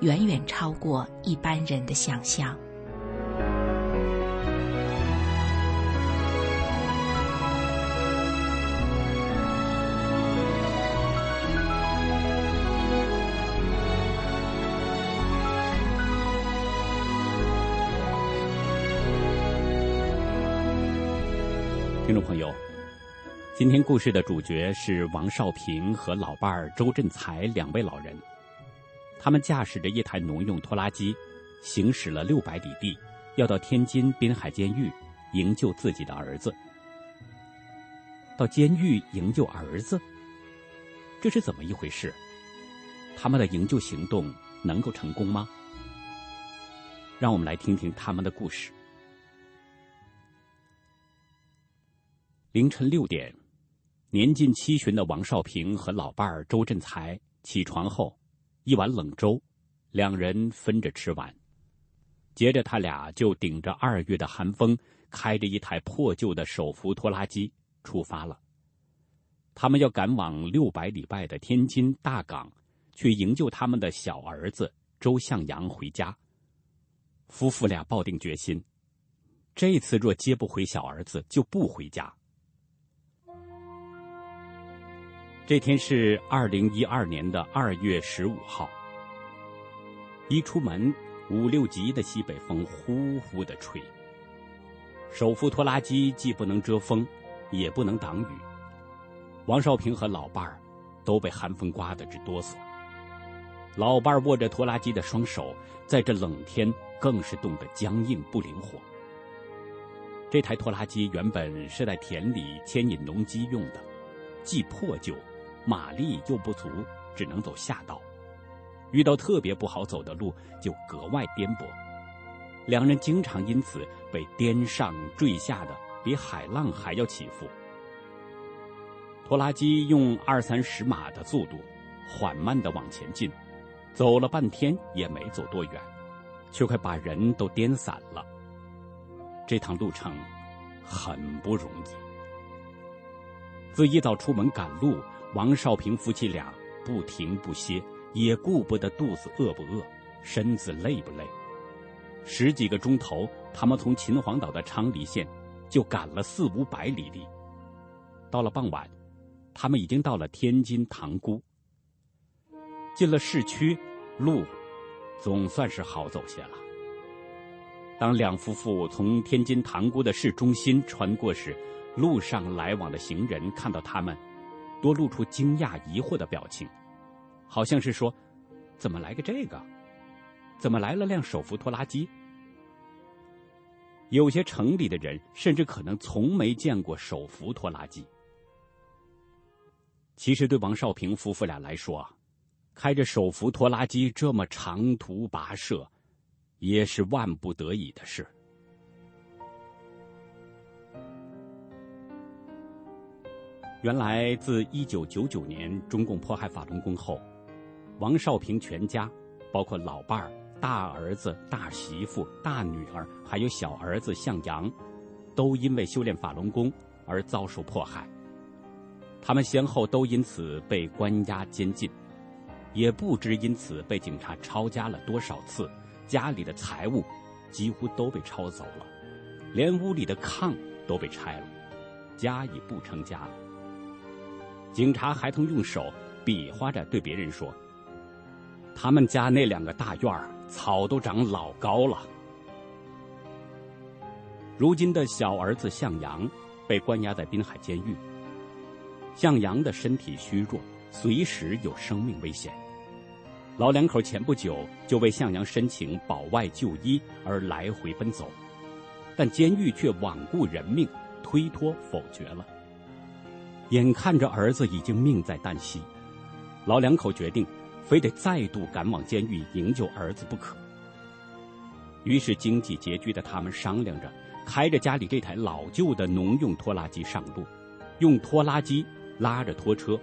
远远超过一般人的想象。听众朋友，今天故事的主角是王少平和老伴儿周振才两位老人。他们驾驶着一台农用拖拉机，行驶了六百里地，要到天津滨海监狱营救自己的儿子。到监狱营救儿子，这是怎么一回事？他们的营救行动能够成功吗？让我们来听听他们的故事。凌晨六点，年近七旬的王少平和老伴儿周振才起床后。一碗冷粥，两人分着吃完。接着，他俩就顶着二月的寒风，开着一台破旧的手扶拖拉机出发了。他们要赶往六百里外的天津大港，去营救他们的小儿子周向阳回家。夫妇俩抱定决心，这次若接不回小儿子，就不回家。这天是二零一二年的二月十五号。一出门，五六级的西北风呼呼的吹。手扶拖拉机既不能遮风，也不能挡雨。王少平和老伴儿都被寒风刮得直哆嗦。老伴儿握着拖拉机的双手，在这冷天更是冻得僵硬不灵活。这台拖拉机原本是在田里牵引农机用的，既破旧。马力又不足，只能走下道。遇到特别不好走的路，就格外颠簸。两人经常因此被颠上坠下的，比海浪还要起伏。拖拉机用二三十码的速度，缓慢的往前进，走了半天也没走多远，却快把人都颠散了。这趟路程很不容易。自一早出门赶路。王少平夫妻俩不停不歇，也顾不得肚子饿不饿，身子累不累。十几个钟头，他们从秦皇岛的昌黎县就赶了四五百里地。到了傍晚，他们已经到了天津塘沽。进了市区，路总算是好走些了。当两夫妇从天津塘沽的市中心穿过时，路上来往的行人看到他们。多露出惊讶、疑惑的表情，好像是说：“怎么来个这个？怎么来了辆手扶拖拉机？”有些城里的人甚至可能从没见过手扶拖拉机。其实，对王少平夫妇俩来说，开着手扶拖拉机这么长途跋涉，也是万不得已的事。原来，自一九九九年中共迫害法轮功后，王少平全家，包括老伴儿、大儿子、大媳妇、大女儿，还有小儿子向阳，都因为修炼法轮功而遭受迫害。他们先后都因此被关押监禁，也不知因此被警察抄家了多少次，家里的财物几乎都被抄走了，连屋里的炕都被拆了，家已不成家。警察还曾用手比划着对别人说：“他们家那两个大院草都长老高了。”如今的小儿子向阳被关押在滨海监狱。向阳的身体虚弱，随时有生命危险。老两口前不久就为向阳申请保外就医而来回奔走，但监狱却罔顾人命，推脱否决了。眼看着儿子已经命在旦夕，老两口决定非得再度赶往监狱营救儿子不可。于是经济拮据的他们商量着，开着家里这台老旧的农用拖拉机上路，用拖拉机拉着拖车，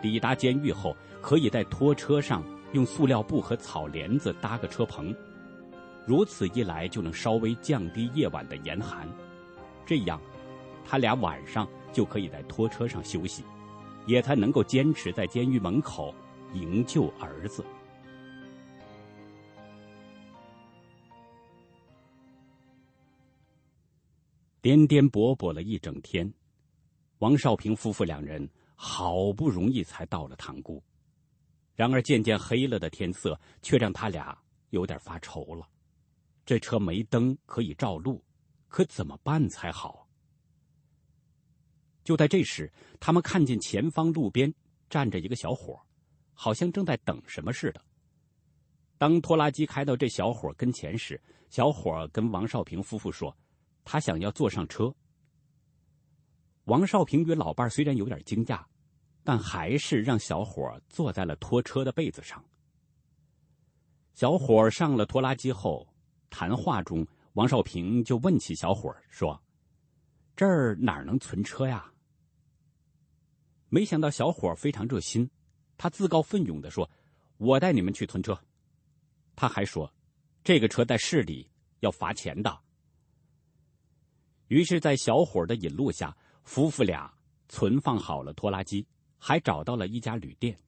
抵达监狱后，可以在拖车上用塑料布和草帘子搭个车棚，如此一来就能稍微降低夜晚的严寒。这样，他俩晚上就可以在拖车上休息，也才能够坚持在监狱门口营救儿子。颠颠簸簸了一整天，王少平夫妇两人好不容易才到了塘沽。然而渐渐黑了的天色却让他俩有点发愁了。这车没灯可以照路，可怎么办才好？就在这时，他们看见前方路边站着一个小伙，好像正在等什么似的。当拖拉机开到这小伙跟前时，小伙跟王少平夫妇说。他想要坐上车。王少平与老伴虽然有点惊讶，但还是让小伙坐在了拖车的被子上。小伙上了拖拉机后，谈话中，王少平就问起小伙说：“这儿哪能存车呀？”没想到小伙非常热心，他自告奋勇的说：“我带你们去存车。”他还说：“这个车在市里要罚钱的。”于是，在小伙的引路下，夫妇俩存放好了拖拉机，还找到了一家旅店。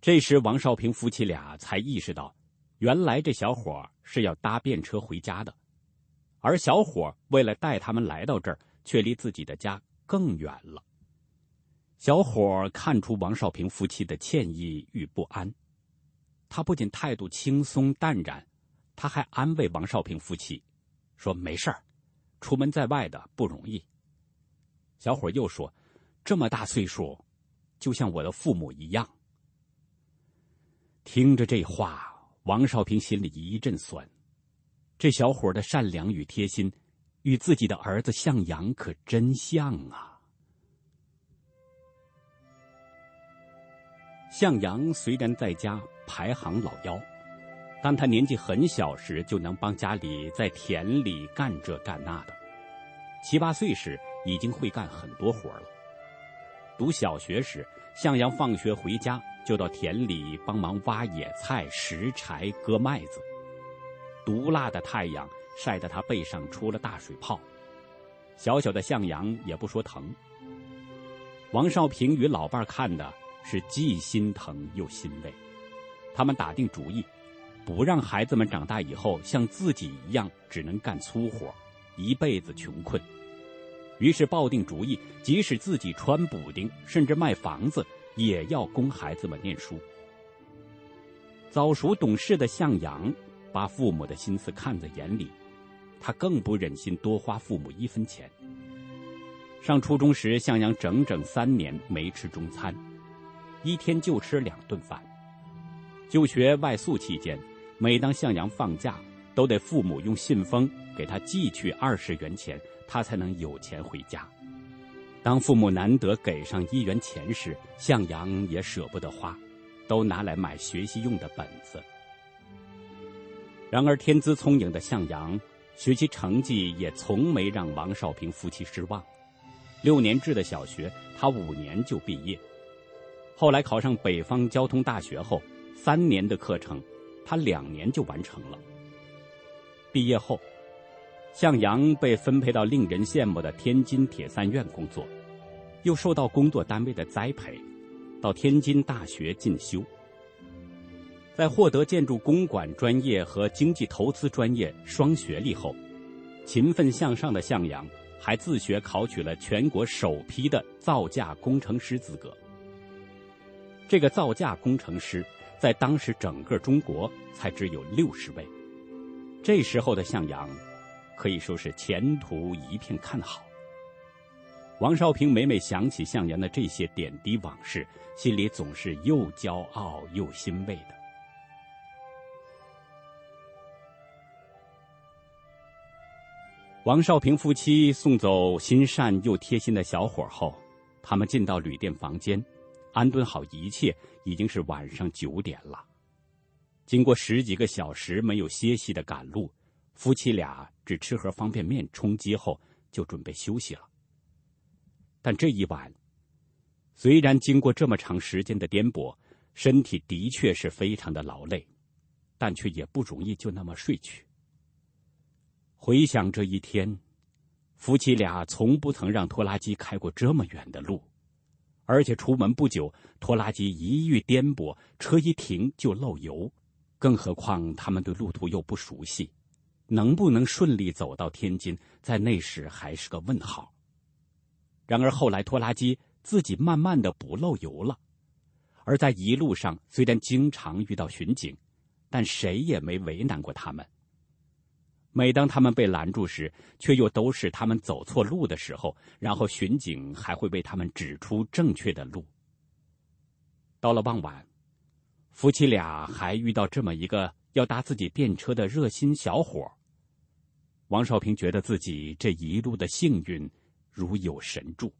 这时，王少平夫妻俩才意识到，原来这小伙是要搭便车回家的，而小伙为了带他们来到这儿，却离自己的家更远了。小伙看出王少平夫妻的歉意与不安，他不仅态度轻松淡然，他还安慰王少平夫妻，说：“没事儿。”出门在外的不容易。小伙又说：“这么大岁数，就像我的父母一样。”听着这话，王少平心里一阵酸。这小伙的善良与贴心，与自己的儿子向阳可真像啊！向阳虽然在家排行老幺。但他年纪很小时，就能帮家里在田里干这干那的；七八岁时，已经会干很多活了。读小学时，向阳放学回家就到田里帮忙挖野菜、拾柴、割麦子。毒辣的太阳晒得他背上出了大水泡，小小的向阳也不说疼。王少平与老伴看的是既心疼又欣慰，他们打定主意。不让孩子们长大以后像自己一样只能干粗活，一辈子穷困。于是抱定主意，即使自己穿补丁，甚至卖房子，也要供孩子们念书。早熟懂事的向阳把父母的心思看在眼里，他更不忍心多花父母一分钱。上初中时，向阳整整三年没吃中餐，一天就吃两顿饭。就学外宿期间。每当向阳放假，都得父母用信封给他寄去二十元钱，他才能有钱回家。当父母难得给上一元钱时，向阳也舍不得花，都拿来买学习用的本子。然而天资聪颖的向阳，学习成绩也从没让王少平夫妻失望。六年制的小学，他五年就毕业。后来考上北方交通大学后，三年的课程。他两年就完成了。毕业后，向阳被分配到令人羡慕的天津铁三院工作，又受到工作单位的栽培，到天津大学进修。在获得建筑公管专业和经济投资专业双学历后，勤奋向上的向阳还自学考取了全国首批的造价工程师资格。这个造价工程师。在当时，整个中国才只有六十位。这时候的向阳，可以说是前途一片看好。王少平每每想起向阳的这些点滴往事，心里总是又骄傲又欣慰的。王少平夫妻送走心善又贴心的小伙后，他们进到旅店房间，安顿好一切，已经是晚上九点了。经过十几个小时没有歇息的赶路，夫妻俩只吃盒方便面充饥后，就准备休息了。但这一晚，虽然经过这么长时间的颠簸，身体的确是非常的劳累，但却也不容易就那么睡去。回想这一天，夫妻俩从不曾让拖拉机开过这么远的路，而且出门不久，拖拉机一遇颠簸，车一停就漏油。更何况他们对路途又不熟悉，能不能顺利走到天津，在那时还是个问号。然而后来拖拉机自己慢慢的不漏油了，而在一路上虽然经常遇到巡警，但谁也没为难过他们。每当他们被拦住时，却又都是他们走错路的时候，然后巡警还会为他们指出正确的路。到了傍晚。夫妻俩还遇到这么一个要搭自己便车的热心小伙王少平觉得自己这一路的幸运如有神助，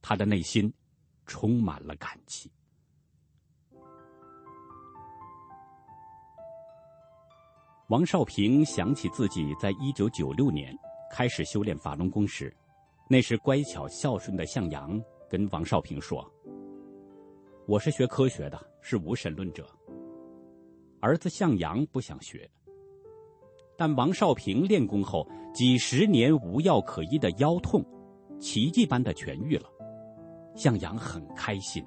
他的内心充满了感激。王少平想起自己在一九九六年开始修炼法轮功时，那时乖巧孝顺的向阳跟王少平说。我是学科学的，是无神论者。儿子向阳不想学，但王少平练功后几十年无药可医的腰痛，奇迹般的痊愈了，向阳很开心。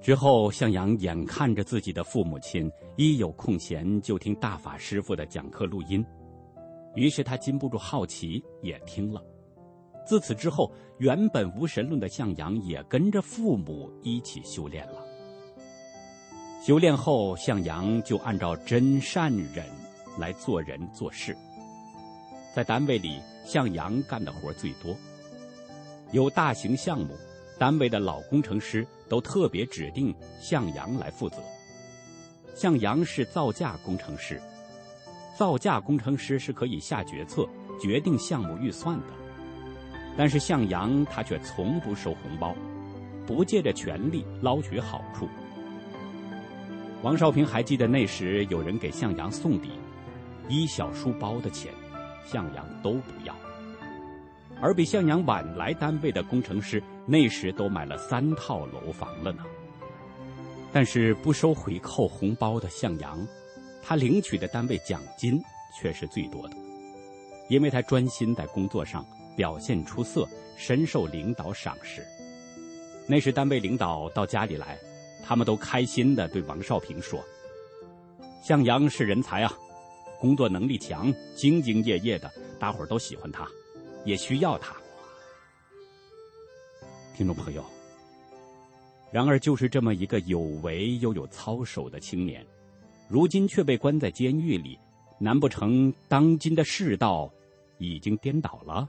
之后，向阳眼看着自己的父母亲一有空闲就听大法师傅的讲课录音，于是他禁不住好奇，也听了。自此之后，原本无神论的向阳也跟着父母一起修炼了。修炼后，向阳就按照真善忍来做人做事。在单位里，向阳干的活最多。有大型项目，单位的老工程师都特别指定向阳来负责。向阳是造价工程师，造价工程师是可以下决策、决定项目预算的。但是向阳他却从不收红包，不借着权力捞取好处。王少平还记得那时有人给向阳送礼，一小书包的钱，向阳都不要。而比向阳晚来单位的工程师，那时都买了三套楼房了呢。但是不收回扣红包的向阳，他领取的单位奖金却是最多的，因为他专心在工作上。表现出色，深受领导赏识。那时单位领导到家里来，他们都开心的对王少平说：“向阳是人才啊，工作能力强，兢兢业业的，大伙儿都喜欢他，也需要他。”听众朋友，然而就是这么一个有为又有操守的青年，如今却被关在监狱里，难不成当今的世道已经颠倒了？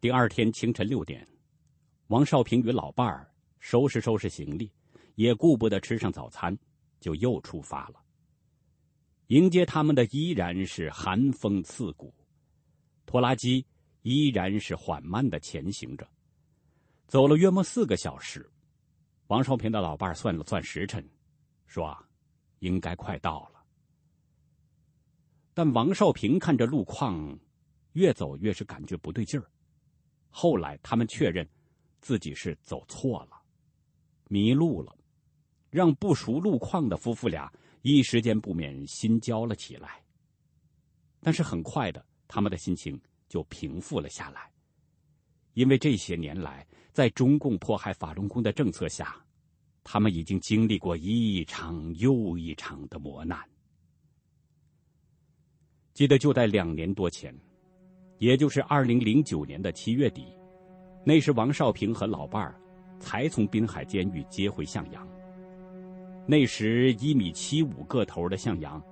第二天清晨六点，王少平与老伴儿收拾收拾行李，也顾不得吃上早餐，就又出发了。迎接他们的依然是寒风刺骨，拖拉机依然是缓慢的前行着。走了约莫四个小时，王少平的老伴算了算时辰，说：“应该快到了。”但王少平看着路况，越走越是感觉不对劲儿。后来他们确认，自己是走错了，迷路了，让不熟路况的夫妇俩一时间不免心焦了起来。但是很快的，他们的心情就平复了下来，因为这些年来，在中共迫害法轮功的政策下，他们已经经历过一场又一场的磨难。记得就在两年多前。也就是二零零九年的七月底，那时王少平和老伴儿才从滨海监狱接回向阳。那时一米七五个头的向阳，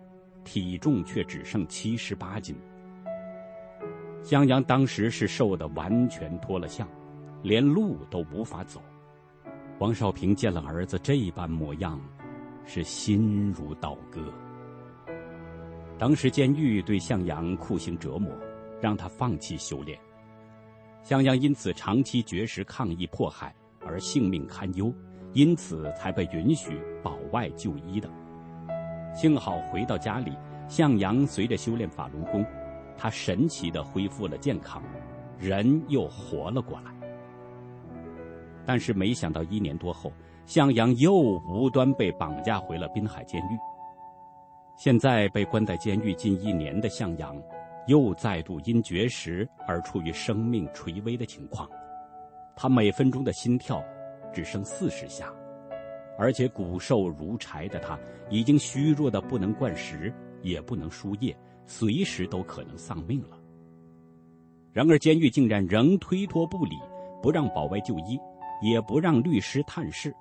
体重却只剩七十八斤。向阳当时是瘦的完全脱了相，连路都无法走。王少平见了儿子这般模样，是心如刀割。当时监狱对向阳酷刑折磨。让他放弃修炼，向阳因此长期绝食抗议迫害而性命堪忧，因此才被允许保外就医的。幸好回到家里，向阳随着修炼法轮功，他神奇的恢复了健康，人又活了过来。但是没想到一年多后，向阳又无端被绑架回了滨海监狱。现在被关在监狱近一年的向阳。又再度因绝食而处于生命垂危的情况，他每分钟的心跳只剩四十下，而且骨瘦如柴的他已经虚弱的不能灌食，也不能输液，随时都可能丧命了。然而监狱竟然仍推脱不理，不让保外就医，也不让律师探视。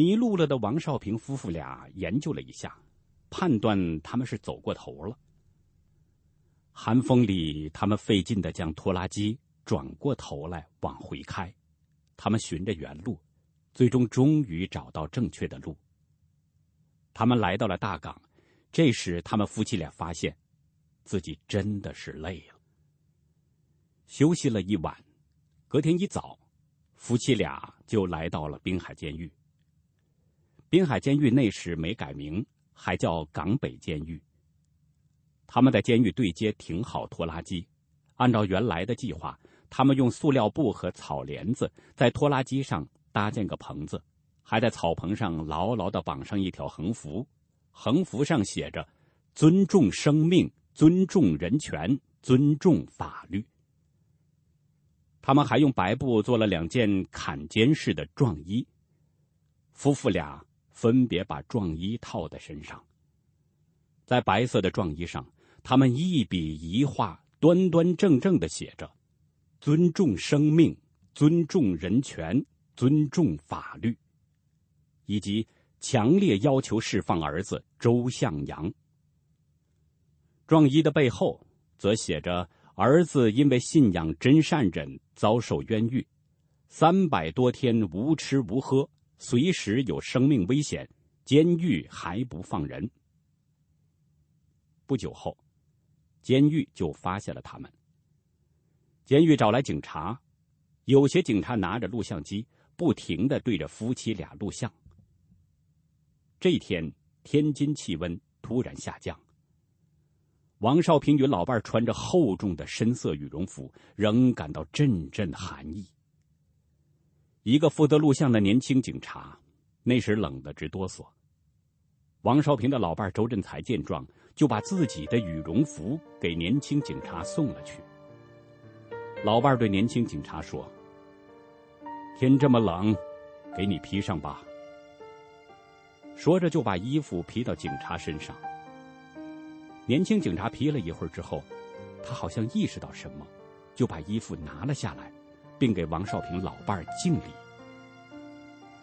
迷路了的王少平夫妇俩研究了一下，判断他们是走过头了。寒风里，他们费劲的将拖拉机转过头来往回开。他们循着原路，最终终于找到正确的路。他们来到了大港，这时他们夫妻俩发现，自己真的是累了。休息了一晚，隔天一早，夫妻俩就来到了滨海监狱。滨海监狱那时没改名，还叫港北监狱。他们在监狱对接停好拖拉机，按照原来的计划，他们用塑料布和草帘子在拖拉机上搭建个棚子，还在草棚上牢牢的绑上一条横幅，横幅上写着“尊重生命，尊重人权，尊重法律”。他们还用白布做了两件坎肩式的壮衣，夫妇俩。分别把壮衣套在身上，在白色的壮衣上，他们一笔一画，端端正正的写着：“尊重生命，尊重人权，尊重法律。”以及强烈要求释放儿子周向阳。壮衣的背后则写着：“儿子因为信仰真善忍，遭受冤狱，三百多天无吃无喝。”随时有生命危险，监狱还不放人。不久后，监狱就发现了他们。监狱找来警察，有些警察拿着录像机，不停的对着夫妻俩录像。这天，天津气温突然下降。王少平与老伴穿着厚重的深色羽绒服，仍感到阵阵寒意。一个负责录像的年轻警察，那时冷得直哆嗦。王少平的老伴周振才见状，就把自己的羽绒服给年轻警察送了去。老伴对年轻警察说：“天这么冷，给你披上吧。”说着就把衣服披到警察身上。年轻警察披了一会儿之后，他好像意识到什么，就把衣服拿了下来。并给王少平老伴儿敬礼。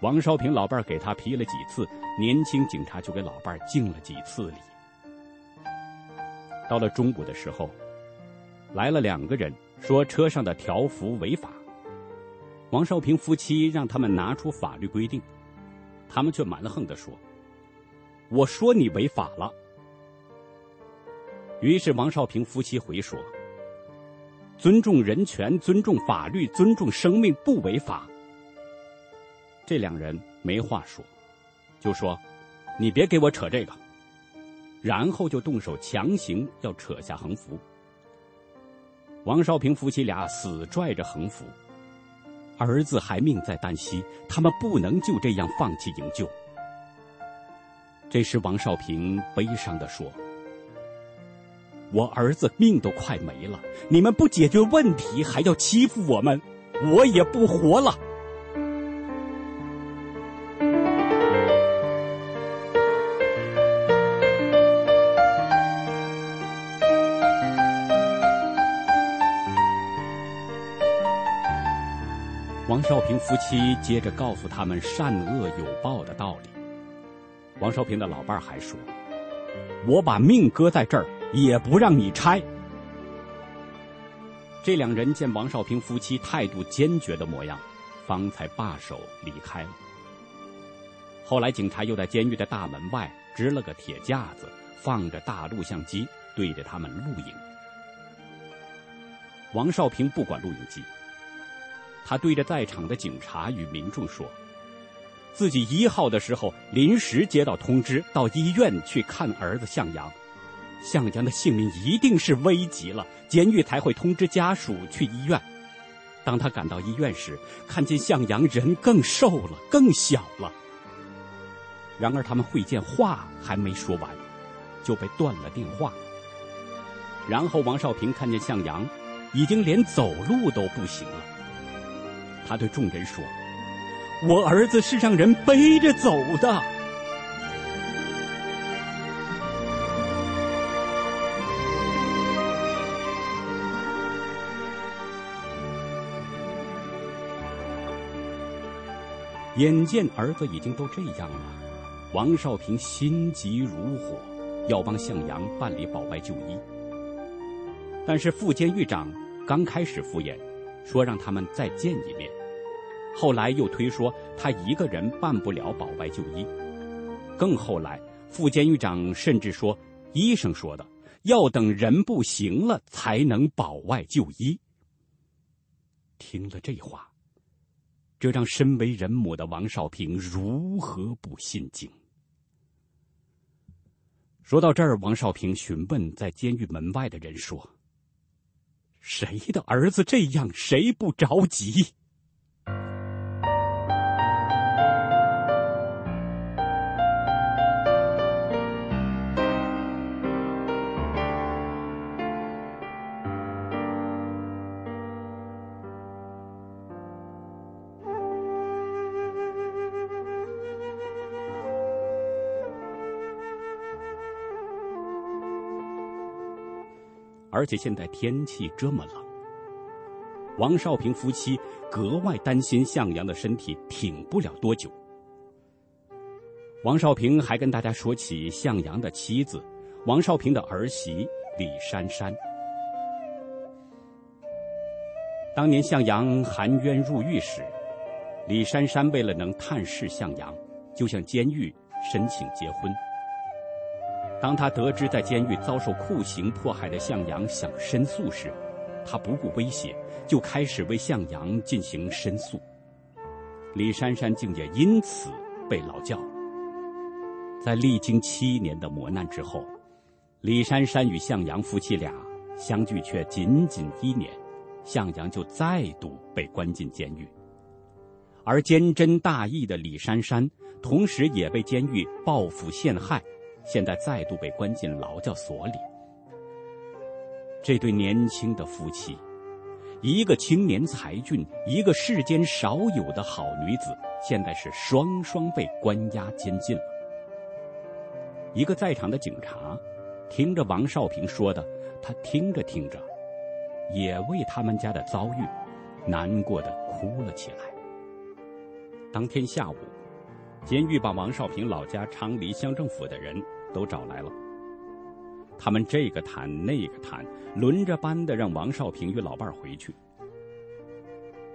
王少平老伴儿给他批了几次，年轻警察就给老伴儿敬了几次礼。到了中午的时候，来了两个人，说车上的条幅违法。王少平夫妻让他们拿出法律规定，他们却蛮横的说：“我说你违法了。”于是王少平夫妻回说。尊重人权，尊重法律，尊重生命，不违法。这两人没话说，就说：“你别给我扯这个。”然后就动手强行要扯下横幅。王少平夫妻俩死拽着横幅，儿子还命在旦夕，他们不能就这样放弃营救。这时，王少平悲伤的说。我儿子命都快没了，你们不解决问题，还要欺负我们，我也不活了。王少平夫妻接着告诉他们善恶有报的道理。王少平的老伴儿还说。我把命搁在这儿，也不让你拆。”这两人见王少平夫妻态度坚决的模样，方才罢手离开了。后来，警察又在监狱的大门外支了个铁架子，放着大录像机，对着他们录影。王少平不管录影机，他对着在场的警察与民众说：“自己一号的时候临时接到通知，到医院去看儿子向阳。”向阳的性命一定是危急了，监狱才会通知家属去医院。当他赶到医院时，看见向阳人更瘦了，更小了。然而他们会见话还没说完，就被断了电话。然后王少平看见向阳已经连走路都不行了，他对众人说：“我儿子是让人背着走的。”眼见儿子已经都这样了，王少平心急如火，要帮向阳办理保外就医。但是副监狱长刚开始敷衍，说让他们再见一面，后来又推说他一个人办不了保外就医。更后来，副监狱长甚至说，医生说的要等人不行了才能保外就医。听了这话。这让身为人母的王少平如何不心惊？说到这儿，王少平询问在监狱门外的人说：“谁的儿子这样，谁不着急？”而且现在天气这么冷，王少平夫妻格外担心向阳的身体挺不了多久。王少平还跟大家说起向阳的妻子，王少平的儿媳李珊珊。当年向阳含冤入狱时，李珊珊为了能探视向阳，就向监狱申请结婚。当他得知在监狱遭受酷刑迫害的向阳想申诉时，他不顾威胁，就开始为向阳进行申诉。李珊珊竟也因此被劳教。在历经七年的磨难之后，李珊珊与向阳夫妻俩相聚却仅仅一年，向阳就再度被关进监狱。而坚贞大义的李珊珊，同时也被监狱报复陷害。现在再度被关进劳教所里，这对年轻的夫妻，一个青年才俊，一个世间少有的好女子，现在是双双被关押监禁了。一个在场的警察，听着王少平说的，他听着听着，也为他们家的遭遇，难过的哭了起来。当天下午，监狱把王少平老家昌黎乡政府的人。都找来了，他们这个谈那个谈，轮着班的让王少平与老伴儿回去。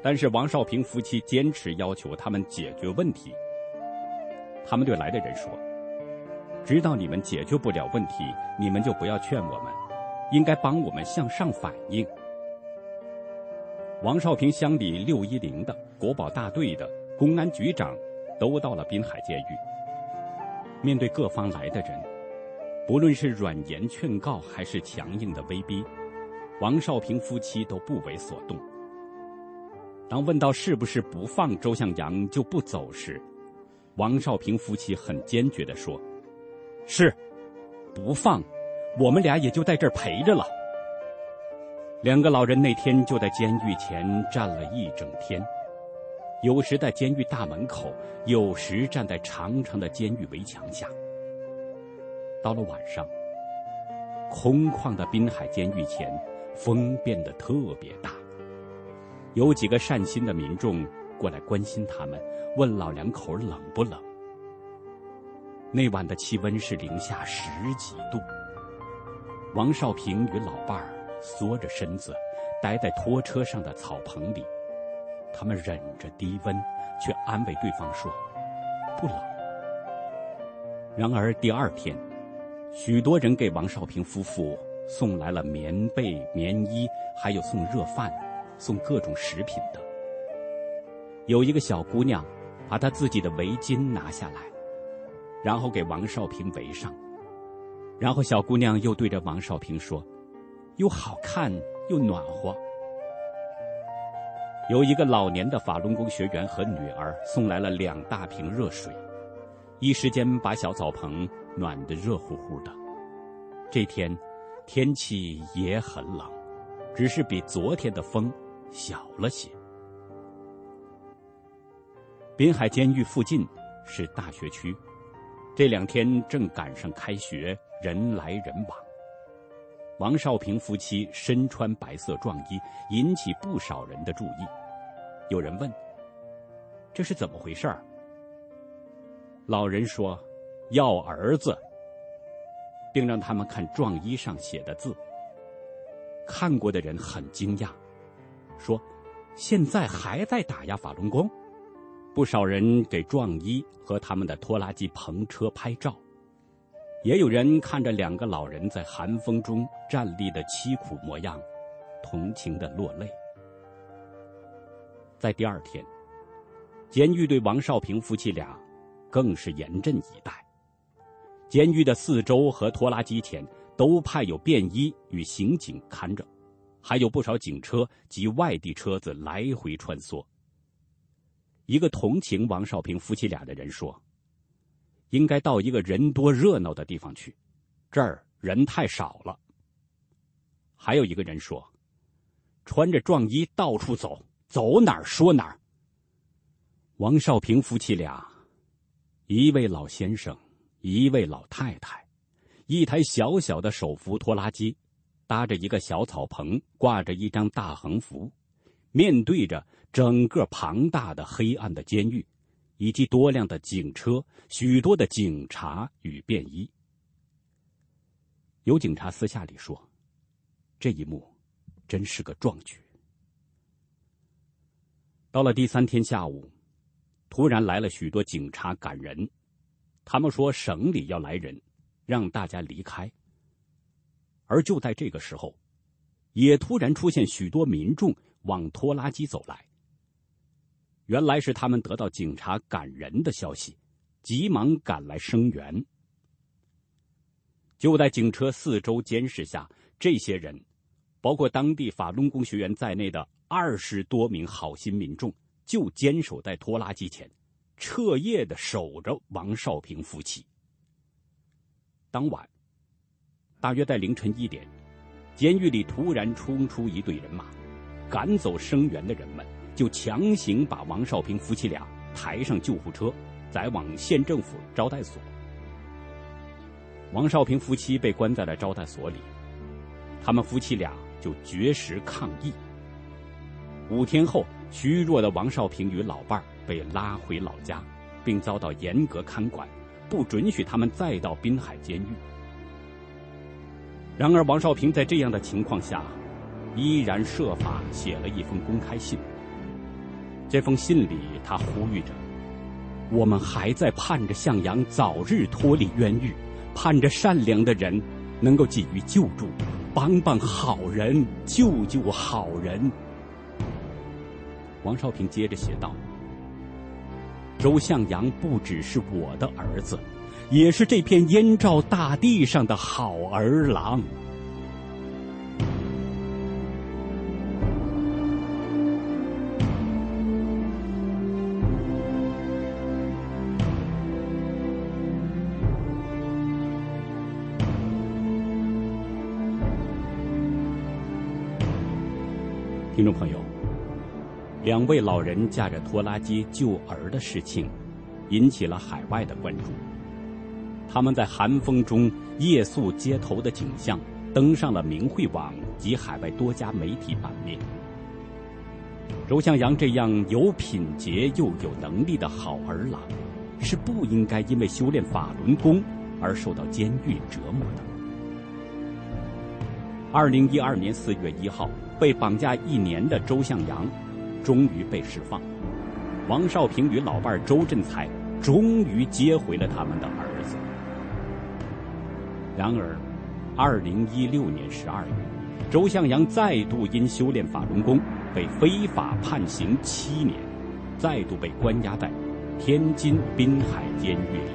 但是王少平夫妻坚持要求他们解决问题。他们对来的人说：“知道你们解决不了问题，你们就不要劝我们，应该帮我们向上反映。”王少平乡里六一零的国保大队的公安局长都到了滨海监狱。面对各方来的人，不论是软言劝告还是强硬的威逼，王少平夫妻都不为所动。当问到是不是不放周向阳就不走时，王少平夫妻很坚决地说：“是，不放，我们俩也就在这儿陪着了。”两个老人那天就在监狱前站了一整天。有时在监狱大门口，有时站在长长的监狱围墙下。到了晚上，空旷的滨海监狱前，风变得特别大。有几个善心的民众过来关心他们，问老两口冷不冷。那晚的气温是零下十几度。王少平与老伴儿缩着身子，待在拖车上的草棚里。他们忍着低温，却安慰对方说：“不冷。”然而第二天，许多人给王少平夫妇送来了棉被、棉衣，还有送热饭、送各种食品的。有一个小姑娘，把她自己的围巾拿下来，然后给王少平围上。然后小姑娘又对着王少平说：“又好看又暖和。”有一个老年的法轮功学员和女儿送来了两大瓶热水，一时间把小澡棚暖得热乎乎的。这天天气也很冷，只是比昨天的风小了些。滨海监狱附近是大学区，这两天正赶上开学。人来人往，王少平夫妻身穿白色壮衣，引起不少人的注意。有人问：“这是怎么回事？”老人说：“要儿子。”并让他们看壮衣上写的字。看过的人很惊讶，说：“现在还在打压法轮功？”不少人给壮衣和他们的拖拉机篷车拍照。也有人看着两个老人在寒风中站立的凄苦模样，同情的落泪。在第二天，监狱对王少平夫妻俩更是严阵以待。监狱的四周和拖拉机前都派有便衣与刑警看着，还有不少警车及外地车子来回穿梭。一个同情王少平夫妻俩的人说。应该到一个人多热闹的地方去，这儿人太少了。还有一个人说：“穿着壮衣到处走，走哪儿说哪儿。”王少平夫妻俩，一位老先生，一位老太太，一台小小的手扶拖拉机，搭着一个小草棚，挂着一张大横幅，面对着整个庞大的黑暗的监狱。以及多辆的警车，许多的警察与便衣。有警察私下里说：“这一幕真是个壮举。”到了第三天下午，突然来了许多警察赶人，他们说省里要来人，让大家离开。而就在这个时候，也突然出现许多民众往拖拉机走来。原来是他们得到警察赶人的消息，急忙赶来声援。就在警车四周监视下，这些人，包括当地法轮功学员在内的二十多名好心民众，就坚守在拖拉机前，彻夜的守着王少平夫妻。当晚，大约在凌晨一点，监狱里突然冲出一队人马，赶走声援的人们。就强行把王少平夫妻俩抬上救护车，载往县政府招待所。王少平夫妻被关在了招待所里，他们夫妻俩就绝食抗议。五天后，虚弱的王少平与老伴儿被拉回老家，并遭到严格看管，不准许他们再到滨海监狱。然而，王少平在这样的情况下，依然设法写了一封公开信。这封信里，他呼吁着：“我们还在盼着向阳早日脱离冤狱，盼着善良的人能够给予救助，帮帮好人，救救好人。”王少平接着写道：“周向阳不只是我的儿子，也是这片燕赵大地上的好儿郎。”听众朋友，两位老人驾着拖拉机救儿的事情，引起了海外的关注。他们在寒风中夜宿街头的景象，登上了明慧网及海外多家媒体版面。周向阳这样有品节又有能力的好儿郎，是不应该因为修炼法轮功而受到监狱折磨的。二零一二年四月一号，被绑架一年的周向阳终于被释放，王少平与老伴周振才终于接回了他们的儿子。然而，二零一六年十二月，周向阳再度因修炼法轮功被非法判刑七年，再度被关押在天津滨海监狱。